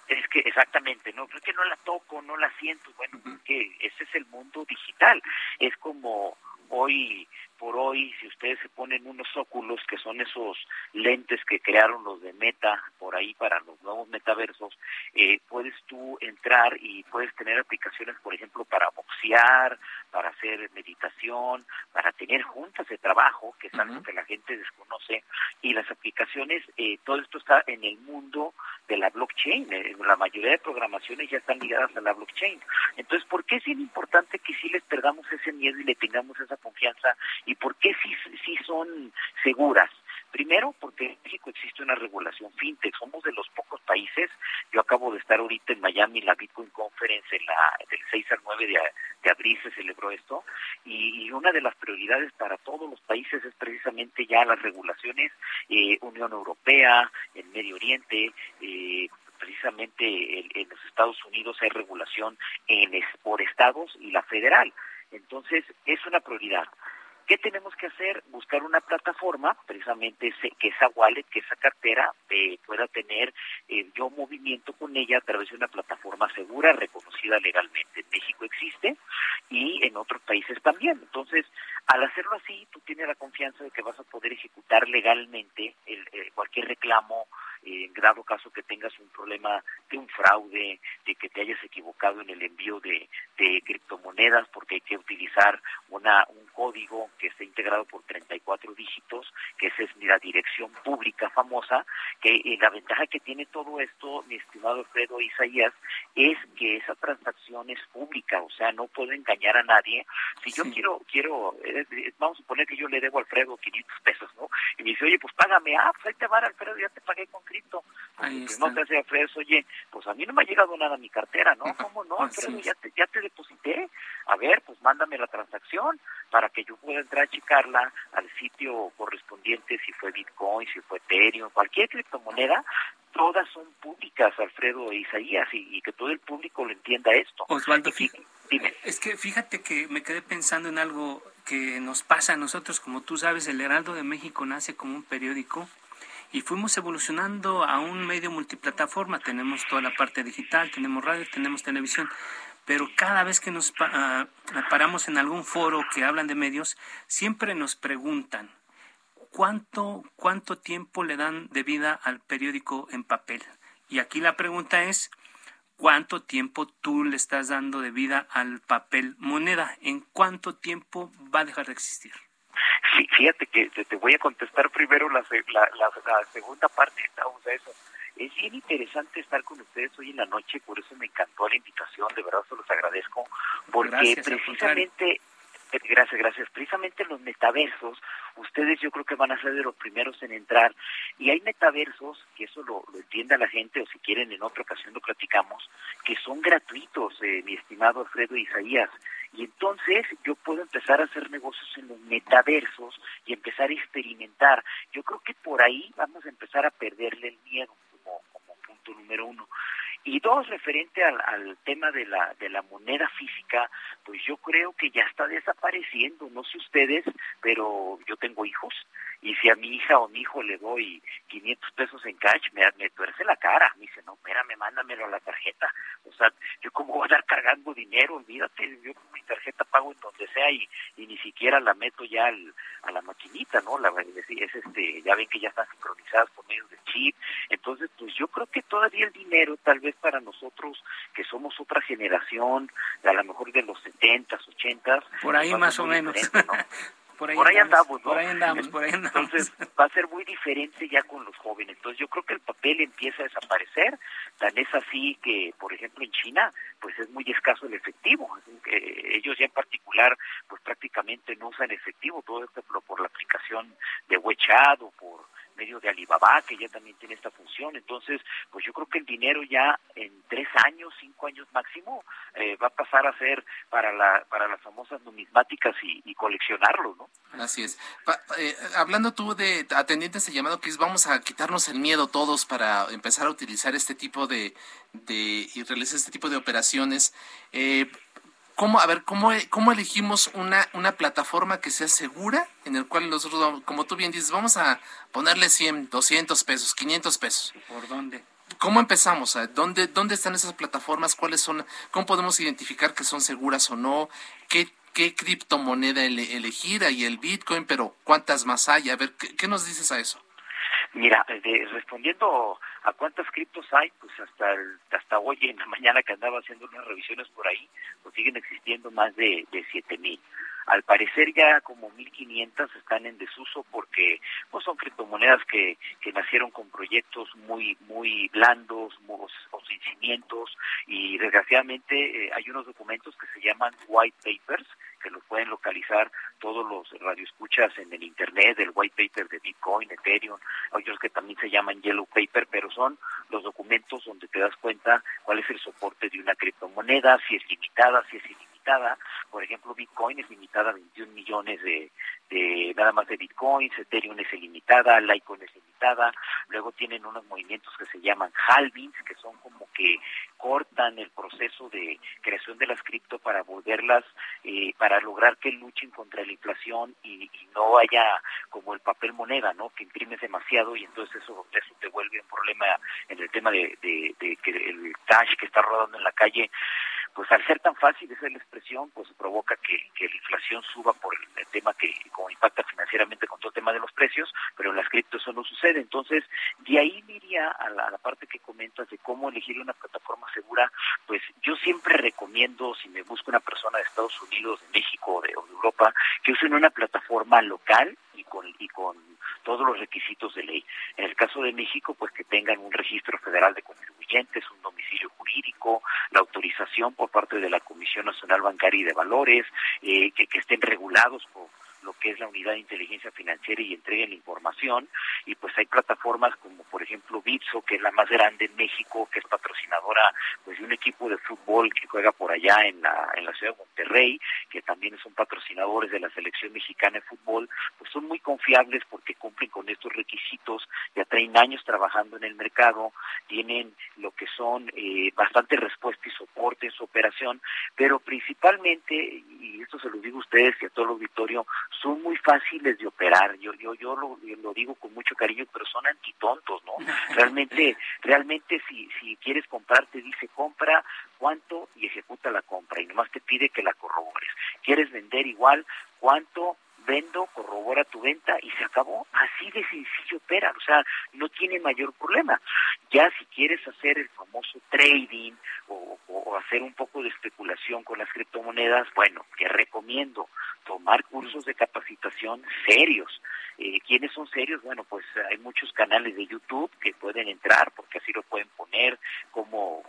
es que exactamente, no, creo que no la toco, no la siento, bueno, que ese es el mundo digital, es como hoy por hoy, si ustedes se ponen unos óculos, que son esos lentes que crearon los de Meta por ahí para los nuevos metaversos, eh, puedes tú entrar y puedes tener aplicaciones, por ejemplo, para boxear, para hacer meditación, para tener juntas de trabajo, que es algo que la gente desconoce, y las aplicaciones, eh, todo esto está en el mundo de la blockchain. Eh, la mayoría de programaciones ya están ligadas a la blockchain. Entonces, ¿por qué es bien importante que sí les perdamos ese miedo y le tengamos esa confianza ¿Y por qué sí, sí son seguras? Primero, porque en México existe una regulación fintech. Somos de los pocos países. Yo acabo de estar ahorita en Miami, en la Bitcoin Conference, en la, del 6 al 9 de, abril se celebró esto. Y, una de las prioridades para todos los países es precisamente ya las regulaciones, eh, Unión Europea, en Medio Oriente, eh, precisamente en, los Estados Unidos hay regulación en, por estados y la federal. Entonces, es una prioridad. ¿Qué tenemos que hacer? Buscar una plataforma, precisamente que esa wallet, que esa cartera eh, pueda tener eh, yo movimiento con ella a través de una plataforma segura, reconocida legalmente. En México existe y en otros países también. Entonces, al hacerlo así, tú tienes la confianza de que vas a poder ejecutar legalmente el, eh, cualquier reclamo en grado caso que tengas un problema de un fraude, de que te hayas equivocado en el envío de, de criptomonedas porque hay que utilizar una, un código que está integrado por 34 dígitos, que esa es la dirección pública famosa, que eh, la ventaja que tiene todo esto, mi estimado Alfredo Isaías, es que esa transacción es pública, o sea, no puedo engañar a nadie. Si yo quiero, quiero, eh, eh, vamos a suponer que yo le debo a Alfredo 500 pesos, ¿no? Y me dice, oye, pues págame, ah, pues ahí te va, Alfredo, ya te pagué con cripto. Pues, no te hace Alfredo, oye, pues a mí no me ha llegado nada a mi cartera, ¿no? ¿Cómo no, Alfredo? Ya te, ya te deposité. A ver, pues mándame la transacción para que yo pueda entrar a checarla al sitio correspondiente, si fue Bitcoin, si fue Ethereum, cualquier criptomoneda, todas son públicas, Alfredo e Isaías, y, que todo el público lo entienda esto. Osvaldo, dime. Es que fíjate que me quedé pensando en algo que nos pasa a nosotros, como tú sabes, el Heraldo de México nace como un periódico y fuimos evolucionando a un medio multiplataforma. Tenemos toda la parte digital, tenemos radio, tenemos televisión, pero cada vez que nos ah, paramos en algún foro que hablan de medios, siempre nos preguntan, ¿cuánto, cuánto tiempo le dan de vida al periódico en papel? Y aquí la pregunta es, ¿cuánto tiempo tú le estás dando de vida al papel moneda? ¿En cuánto tiempo va a dejar de existir? Sí, fíjate que te, voy a contestar primero la, la, segunda parte de eso. Es bien interesante estar con ustedes hoy en la noche, por eso me encantó la invitación, de verdad se los agradezco, porque precisamente Gracias, gracias. Precisamente los metaversos, ustedes yo creo que van a ser de los primeros en entrar. Y hay metaversos, que eso lo, lo entienda la gente, o si quieren en otra ocasión lo platicamos, que son gratuitos, eh, mi estimado Alfredo Isaías. Y entonces yo puedo empezar a hacer negocios en los metaversos y empezar a experimentar. Yo creo que por ahí vamos a empezar a perderle el miedo como punto número uno. Y dos, referente al, tema de la, de la moneda física, pues yo creo que ya está desapareciendo. No sé ustedes, pero yo tengo hijos y si a mi hija o mi hijo le doy 500 pesos en cash, me, tuerce la cara. Me dice, no, espérame, mándamelo a la tarjeta. O sea, yo como voy a estar cargando dinero, olvídate, yo con mi tarjeta pago en donde sea y, ni siquiera la meto ya al, a la maquinita, ¿no? La, es este, ya ven que ya están sincronizadas Entonces, pues yo creo que todavía el dinero, tal vez para nosotros que somos otra generación, a lo mejor de los 70s, 80s. Por ahí más o menos. Por ahí, andamos, ¿no? Por ahí andamos, por ahí andamos. Entonces va a ser muy diferente ya con los jóvenes. Entonces yo creo que el papel empieza a desaparecer. Tan es así que, por ejemplo, en China, pues es muy escaso el efectivo. ellos ya en particular, pues prácticamente no usan efectivo. Todo esto por, la aplicación de WeChat o por medio de Alibaba, que ya también tiene esta función. Entonces, pues yo creo que el dinero ya en tres años, cinco años máximo, eh, va a pasar a ser para, la, para las famosas numismáticas y, y coleccionarlo, ¿no? Así es. Eh, hablando tú de atendientes de llamado, Cris, vamos a quitarnos el miedo todos para empezar a utilizar este tipo de, de y realizar este tipo de operaciones. Eh, ¿Cómo, a ver, cómo, cómo elegimos una, una plataforma que sea segura, en el cual nosotros, como tú bien dices, vamos a ponerle 100, 200 pesos, 500 pesos? ¿Por dónde? ¿Cómo empezamos? ¿Dónde, ¿Dónde están esas plataformas? ¿Cuáles son? ¿Cómo podemos identificar que son seguras o no? ¿Qué, qué criptomoneda elegir? Hay el Bitcoin, pero ¿cuántas más hay? A ver, ¿qué, nos dices a eso? Mira, respondiendo a cuántas criptos hay, pues hasta hasta hoy en la mañana que andaba haciendo unas revisiones por ahí, pues siguen existiendo más de, de 7000. Al parecer ya como 1500 están en desuso porque pues son criptomonedas que, que nacieron con proyectos muy muy blandos o, sin cimientos y desgraciadamente eh, hay unos documentos que se llaman white papers pueden localizar todos los radioescuchas en el internet, el white paper de Bitcoin, Ethereum, otros que también se llaman yellow paper, pero son los documentos donde te das cuenta cuál es el soporte de una criptomoneda, si es limitada, si es ilimitada. Por ejemplo, Bitcoin es limitada a 21 millones de, de nada más de Bitcoins, Ethereum es ilimitada, Litecoin es limitada. Luego tienen unos movimientos que se llaman halvings, que son como que cortan el proceso de creación de las cripto para volverlas, eh, para lograr que luchen contra la inflación y, no haya como el papel moneda, ¿no? Que imprimes demasiado y entonces eso, eso te vuelve un problema en el tema de, de que el cash que está rodando en la calle pues al ser tan fácil esa es la expresión, pues provoca que, la inflación suba por el, tema que como impacta financieramente con todo el tema de los precios, pero en las cripto eso no sucede. Entonces, de ahí me iría a la, parte que comentas de cómo elegir una plataforma segura, pues yo siempre recomiendo, si me busco una persona de Estados Unidos, de México o de, Europa, que usen una plataforma local y con, y con todos los requisitos de ley. En el caso de México, pues que tengan un registro federal de contribuyentes, un domicilio jurídico, la autorización por parte de la Comisión Nacional Bancaria y de Valores, eh, que, que estén regulados por lo que es la unidad de inteligencia financiera y entreguen información. Y pues hay plataformas como por ejemplo Bitso, que es la más grande en México, que es patrocinadora pues de un equipo de fútbol que juega por allá en la, en la ciudad de Monterrey, que también son patrocinadores de la selección mexicana de fútbol, pues son muy confiables porque cumplen con estos requisitos, ya traen años trabajando en el mercado, tienen lo que son eh, bastante respuesta y soporte en su operación, pero principalmente, y esto se lo digo a ustedes y a todo el auditorio, son muy fáciles de operar. Yo yo yo lo, lo digo con mucha cariño, pero son antitontos, ¿no? Realmente, realmente si, si quieres comprar, te dice compra cuánto y ejecuta la compra y nomás te pide que la corrobores. Quieres vender igual, cuánto vendo, corrobora tu venta y se acabó. Así de sencillo opera, o sea, no tiene mayor problema. Ya si quieres hacer el famoso trading o, hacer un poco de especulación con las criptomonedas, bueno, te recomiendo tomar cursos de capacitación serios. Eh, ¿Quiénes son serios? Bueno, pues hay muchos canales de YouTube que pueden entrar porque así lo pueden poner como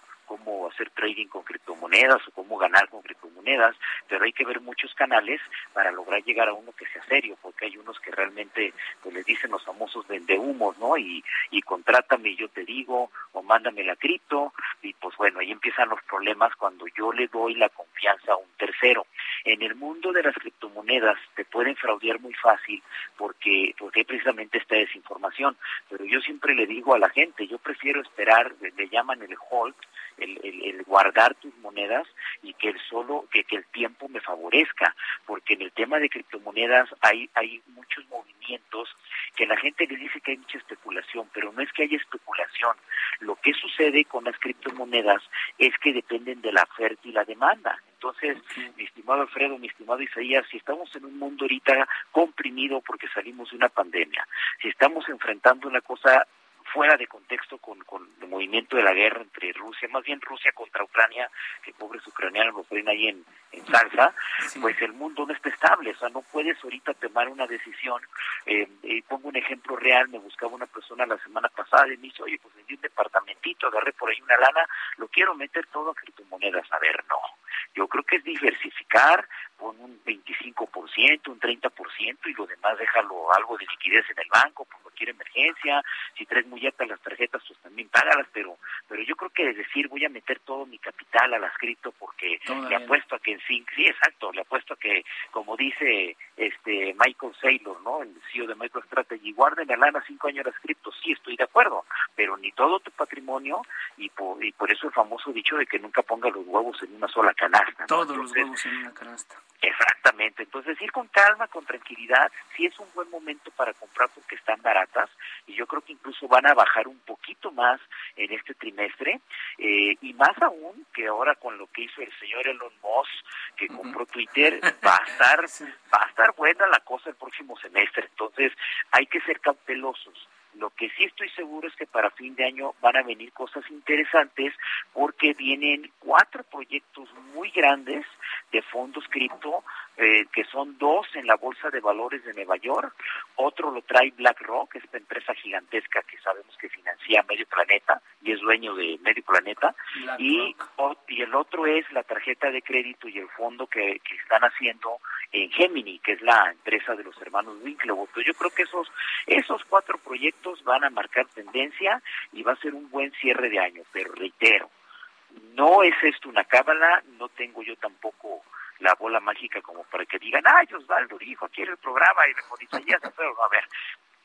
cómo hacer trading con criptomonedas o cómo ganar con criptomonedas, pero hay que ver muchos canales para lograr llegar a uno que sea serio, porque hay unos que realmente pues les dicen los famosos vendehumos, ¿no? Y, y contrátame y yo te digo, o mándame la cripto, y pues bueno, ahí empiezan los problemas cuando yo le doy la confianza a un tercero. En el mundo de las criptomonedas te pueden fraudear muy fácil porque, porque precisamente esta desinformación, pero yo siempre le digo a la gente, yo prefiero esperar, le llaman el hold, el, el, guardar tus monedas y que el solo que el tiempo me favorezca porque en el tema de criptomonedas hay hay muchos movimientos que la gente le dice que hay mucha especulación pero no es que haya especulación. Lo que sucede con las criptomonedas es que dependen de la oferta y la demanda entonces, mi estimado Alfredo, mi estimado Isaías, si estamos en un mundo ahorita comprimido porque salimos de una pandemia, si estamos enfrentando una cosa fuera de contexto con, con el movimiento de la guerra entre Rusia, más bien Rusia contra Ucrania, que pobres ucranianos lo ponen ahí en, en salsa, pues el mundo no está estable, o sea, no puedes ahorita tomar una decisión. Eh, eh, pongo un ejemplo real, me buscaba una persona la semana pasada y me dice, oye, pues vendí un departamentito, agarré por ahí una lana, lo quiero meter todo a criptomonedas. A ver, no. Yo creo que es diversificar, con un 25%, un 30% y lo demás déjalo algo de liquidez en el banco por cualquier emergencia. Si traes muy altas las tarjetas, pues también págalas, pero pero yo creo que decir, voy a meter todo mi capital al cripto porque le apuesto a que en sí, sí, exacto, le apuesto a que, como dice este Michael Saylor, ¿no? El CEO de MicroStrategy, guarden la lana cinco años las cripto, sí, estoy de acuerdo, pero ni todo tu patrimonio y por, y por eso el famoso dicho de que nunca ponga los huevos en una sola canasta. Todos los huevos en una canasta. Exactamente, entonces ir con calma, con tranquilidad, sí es un buen momento para comprar porque están baratas y yo creo que incluso van a bajar un poquito más en este trimestre eh, y más aún que ahora con lo que hizo el señor Elon Musk que compró Twitter va a estar va a estar buena la cosa el próximo semestre, entonces hay que ser cautelosos. Lo que sí estoy seguro es que para fin de año van a venir cosas interesantes porque vienen cuatro proyectos muy grandes de fondos cripto, eh, que son dos en la Bolsa de Valores de Nueva York, otro lo trae BlackRock, esta empresa gigantesca que sabemos que financia Medio Planeta y es dueño de Medio Planeta, y, y el otro es la tarjeta de crédito y el fondo que, que están haciendo en Gemini, que es la empresa de los hermanos Winklevoss. Yo creo que esos, esos cuatro proyectos van a marcar tendencia y va a ser un buen cierre de año, pero reitero, no es esto una cábala, no tengo yo tampoco la bola mágica como para que digan, ay, Osvaldo dijo en el programa y me ya pero a ver,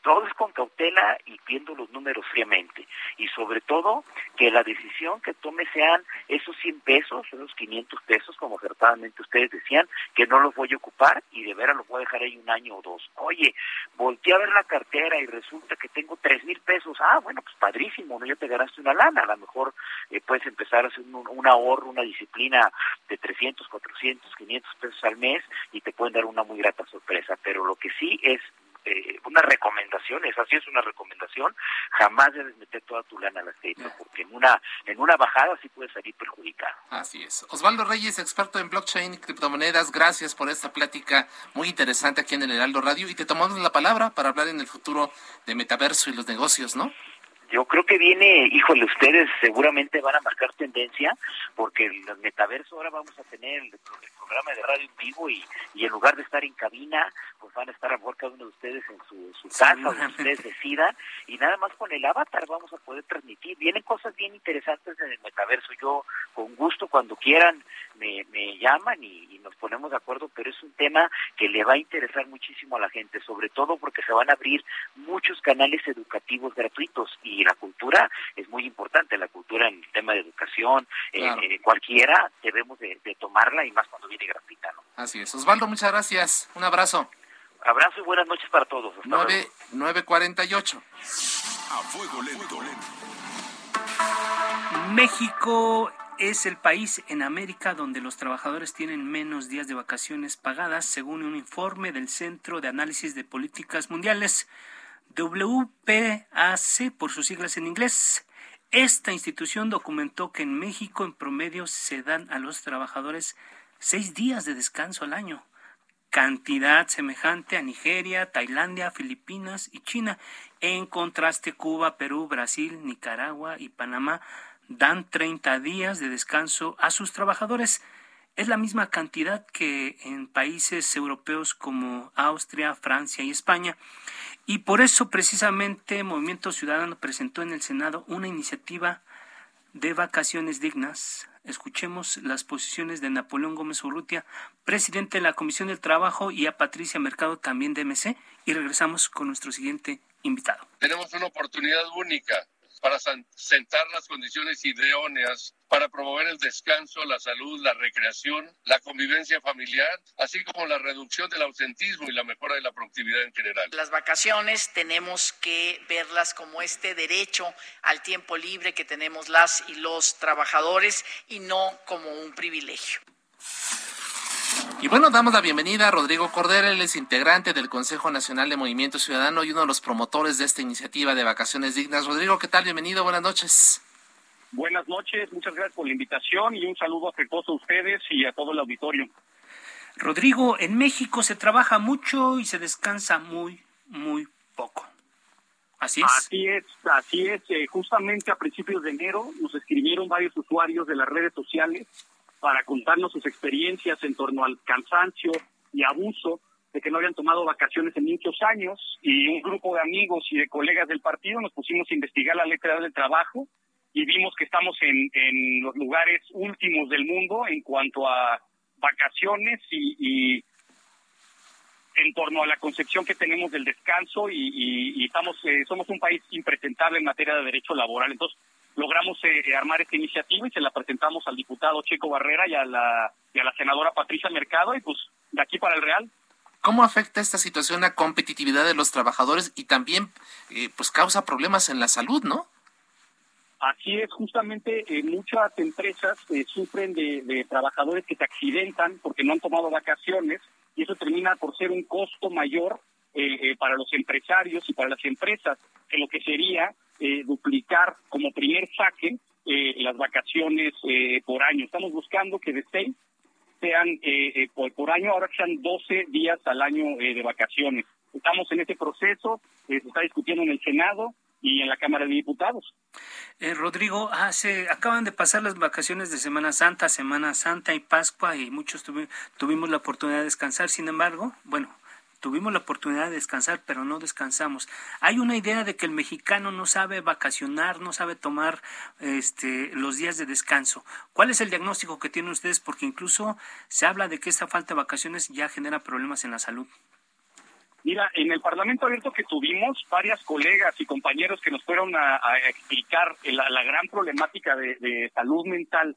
todo es con cautela y viendo los números fríamente. Y sobre todo, que la decisión que tome sean esos 100 pesos, esos 500 pesos, como acertadamente ustedes decían, que no los voy a ocupar y de veras los voy a dejar ahí un año o dos. Oye, volteé a ver la cartera y resulta que tengo 3 mil pesos. Ah, bueno, pues padrísimo, ¿no? Ya te ganaste una lana. A lo mejor eh, puedes empezar a hacer un, un ahorro, una disciplina de 300, 400, 500 pesos al mes y te pueden dar una muy grata sorpresa. Pero lo que sí es eh, una recomendación, esa sí es una recomendación, jamás debes meter toda tu lana al aceite, porque en una, en una bajada sí puedes salir perjudicado. Así es. Osvaldo Reyes, experto en blockchain y criptomonedas, gracias por esta plática muy interesante aquí en el Heraldo Radio y te tomamos la palabra para hablar en el futuro de metaverso y los negocios, ¿no? Yo creo que viene, híjole, ustedes seguramente van a marcar tendencia, porque el metaverso ahora vamos a tener el, programa de radio en vivo y, y en lugar de estar en cabina, pues van a estar a cada uno de ustedes en su, su casa, donde ustedes decidan, y nada más con el avatar vamos a poder transmitir. Vienen cosas bien interesantes en el metaverso. Yo, con gusto, cuando quieran, me, me llaman y, y nos ponemos de acuerdo, pero es un tema que le va a interesar muchísimo a la gente, sobre todo porque se van a abrir muchos canales educativos gratuitos y la cultura es muy importante, la cultura en el tema de educación, eh, cualquiera debemos de, de, tomarla y más cuando viene gratuita. ¿no? Así es. Osvaldo, muchas gracias. Un abrazo. Abrazo y buenas noches para todos. Hasta 9, 9.48. A fuego lento. México es el país en América donde los trabajadores tienen menos días de vacaciones pagadas, según un informe del Centro de Análisis de Políticas Mundiales, WPAC por sus siglas en inglés. Esta institución documentó que en México en promedio se dan a los trabajadores seis días de descanso al año, cantidad semejante a Nigeria, Tailandia, Filipinas y China. En contraste, Cuba, Perú, Brasil, Nicaragua y Panamá dan 30 días de descanso a sus trabajadores. Es la misma cantidad que en países europeos como Austria, Francia y España. Y por eso precisamente Movimiento Ciudadano presentó en el Senado una iniciativa de vacaciones dignas. Escuchemos las posiciones de Napoleón Gómez Urrutia, presidente de la Comisión del Trabajo, y a Patricia Mercado, también de MC, y regresamos con nuestro siguiente invitado. Tenemos una oportunidad única para sentar las condiciones idóneas para promover el descanso, la salud, la recreación, la convivencia familiar, así como la reducción del ausentismo y la mejora de la productividad en general. Las vacaciones tenemos que verlas como este derecho al tiempo libre que tenemos las y los trabajadores y no como un privilegio. Y bueno, damos la bienvenida a Rodrigo Cordera, él es integrante del Consejo Nacional de Movimiento Ciudadano y uno de los promotores de esta iniciativa de vacaciones dignas. Rodrigo, ¿qué tal? Bienvenido, buenas noches. Buenas noches, muchas gracias por la invitación y un saludo afectuoso a ustedes y a todo el auditorio. Rodrigo, en México se trabaja mucho y se descansa muy, muy poco. Así es. Así es, así es. Eh, justamente a principios de enero nos escribieron varios usuarios de las redes sociales para contarnos sus experiencias en torno al cansancio y abuso de que no habían tomado vacaciones en muchos años y un grupo de amigos y de colegas del partido nos pusimos a investigar la letra del trabajo y vimos que estamos en, en los lugares últimos del mundo en cuanto a vacaciones y, y en torno a la concepción que tenemos del descanso y, y, estamos eh, somos un país impresentable en materia de derecho laboral. Entonces, logramos eh, armar esta iniciativa y se la presentamos al diputado Checo Barrera y a la, y a la senadora Patricia Mercado y pues de aquí para el Real. ¿Cómo afecta esta situación la competitividad de los trabajadores y también eh, pues causa problemas en la salud, no? Así es, justamente eh, muchas empresas sufren de, de trabajadores que se accidentan porque no han tomado vacaciones y eso termina por ser un costo mayor para los empresarios y para las empresas que lo que sería eh, duplicar como primer saque eh, las vacaciones eh, por año. Estamos buscando que de seis sean por, por, año, ahora sean 12 días al año de vacaciones. Estamos en ese proceso, se está discutiendo en el Senado y en la Cámara de Diputados. Rodrigo, hace, acaban de pasar las vacaciones de Semana Santa, Semana Santa y Pascua y muchos tuvimos la oportunidad de descansar. Sin embargo, bueno, tuvimos la oportunidad de descansar, pero no descansamos. Hay una idea de que el mexicano no sabe vacacionar, no sabe tomar este, los días de descanso. ¿Cuál es el diagnóstico que tienen ustedes? Porque incluso se habla de que esta falta de vacaciones ya genera problemas en la salud. Mira, en el Parlamento abierto que tuvimos, varias colegas y compañeros que nos fueron a, explicar la, gran problemática de, salud mental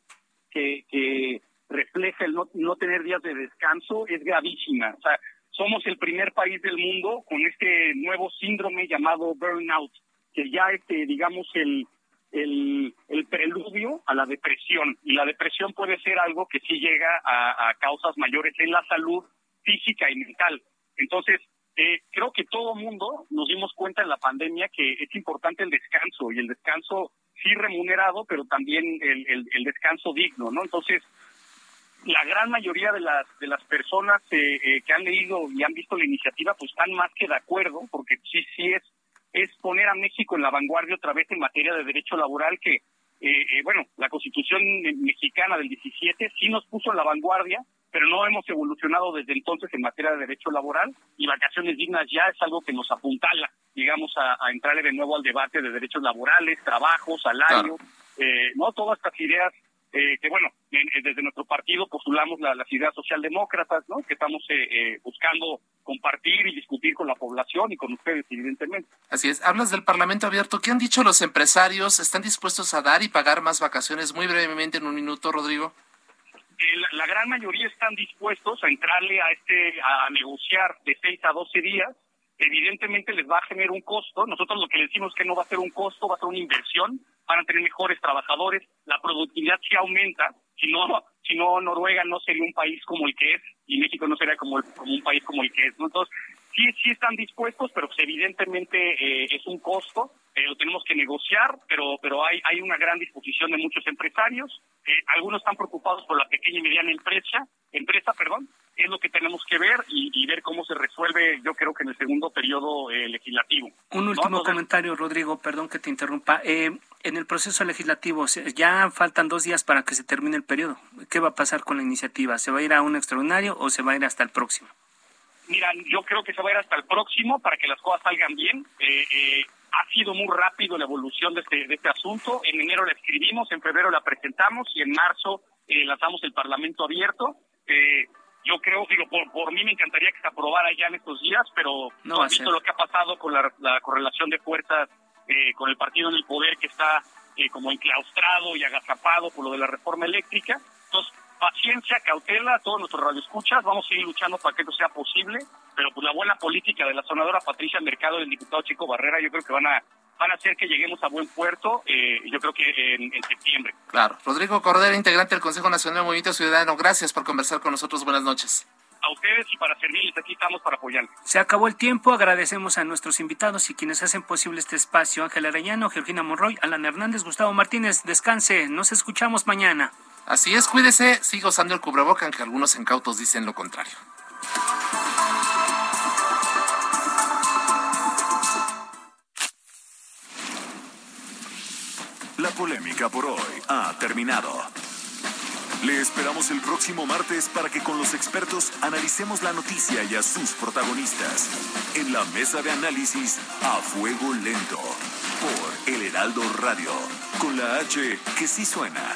que, que refleja el no, no tener días de descanso es gravísima. O sea, somos el primer país del mundo con este nuevo síndrome llamado burnout, que ya este, digamos, el, el, preludio a la depresión. Y la depresión puede ser algo que sí llega a, causas mayores en la salud física y mental. Entonces, eh, creo que todo mundo nos dimos cuenta en la pandemia que es importante el descanso y el descanso sí remunerado, pero también el, descanso digno, ¿no? Entonces, la gran mayoría de las de las personas eh, eh, que han leído y han visto la iniciativa pues están más que de acuerdo porque sí sí es es poner a México en la vanguardia otra vez en materia de derecho laboral que eh, bueno la Constitución mexicana del 17 sí nos puso en la vanguardia pero no hemos evolucionado desde entonces en materia de derecho laboral y vacaciones dignas ya es algo que nos apuntala digamos a, a entrar de nuevo al debate de derechos laborales trabajo salario no todas estas ideas eh, que bueno, desde nuestro partido postulamos las ideas socialdemócratas, ¿no? Que estamos eh, eh, buscando compartir y discutir con la población y con ustedes, evidentemente. Así es. Hablas del Parlamento abierto. ¿Qué han dicho los empresarios? ¿Están dispuestos a dar y pagar más vacaciones? Muy brevemente, en un minuto, Rodrigo. la gran mayoría están dispuestos a entrarle a este a negociar de 6 a 12 días. Evidentemente les va a generar un costo. Nosotros lo que decimos es que no va a ser un costo, va a ser una inversión. Van a tener mejores trabajadores. La productividad sí aumenta. Si no, si no Noruega no sería un país como el que es y México no sería como, como un país como el que es. Entonces, sí, sí están dispuestos, pero pues, evidentemente eh, es un costo. Eh, lo tenemos que negociar, pero pero hay hay una gran disposición de muchos empresarios. Eh, algunos están preocupados por la pequeña y mediana empresa, empresa, perdón. Es lo que tenemos que ver y, ver cómo se resuelve, yo creo que en el segundo periodo legislativo. Un último comentario, Rodrigo, perdón que te interrumpa. en el proceso legislativo, ya faltan dos días para que se termine el periodo. ¿Qué va a pasar con la iniciativa? ¿Se va a ir a un extraordinario o se va a ir hasta el próximo? Mira, yo creo que se va a ir hasta el próximo para que las cosas salgan bien. Eh, eh, ha sido muy rápido la evolución de este, de este asunto. En enero la escribimos, en febrero la presentamos y en marzo eh, lanzamos el Parlamento abierto. Eh, yo creo, digo, por, por mí me encantaría que se aprobara ya en estos días, pero no has visto lo que ha pasado con la, la correlación de fuerzas eh, con el partido en el poder que está eh, como enclaustrado y agazapado por lo de la reforma eléctrica. Entonces, paciencia, cautela a todos nuestros radioescuchas, vamos a seguir luchando para que esto sea posible, pero pues la buena política de la sonadora Patricia Mercado y del diputado Chico Barrera yo creo que van a van a hacer que lleguemos a buen puerto, eh, yo creo que en, septiembre. Claro. Rodrigo Cordero, integrante del Consejo Nacional de Movimiento Ciudadano, gracias por conversar con nosotros, buenas noches. A ustedes y para servirles, aquí estamos para apoyarles. Se acabó el tiempo, agradecemos a nuestros invitados y quienes hacen posible este espacio, Ángela Arellano, Georgina Monroy, Alan Hernández, Gustavo Martínez, descanse, nos escuchamos mañana. Así es, cuídese, siga usando el cubreboca, aunque algunos incautos dicen lo contrario. La polémica por hoy ha terminado. Le esperamos el próximo martes para que con los expertos analicemos la noticia y a sus protagonistas en la mesa de análisis a fuego lento por El Heraldo Radio con la H que sí suena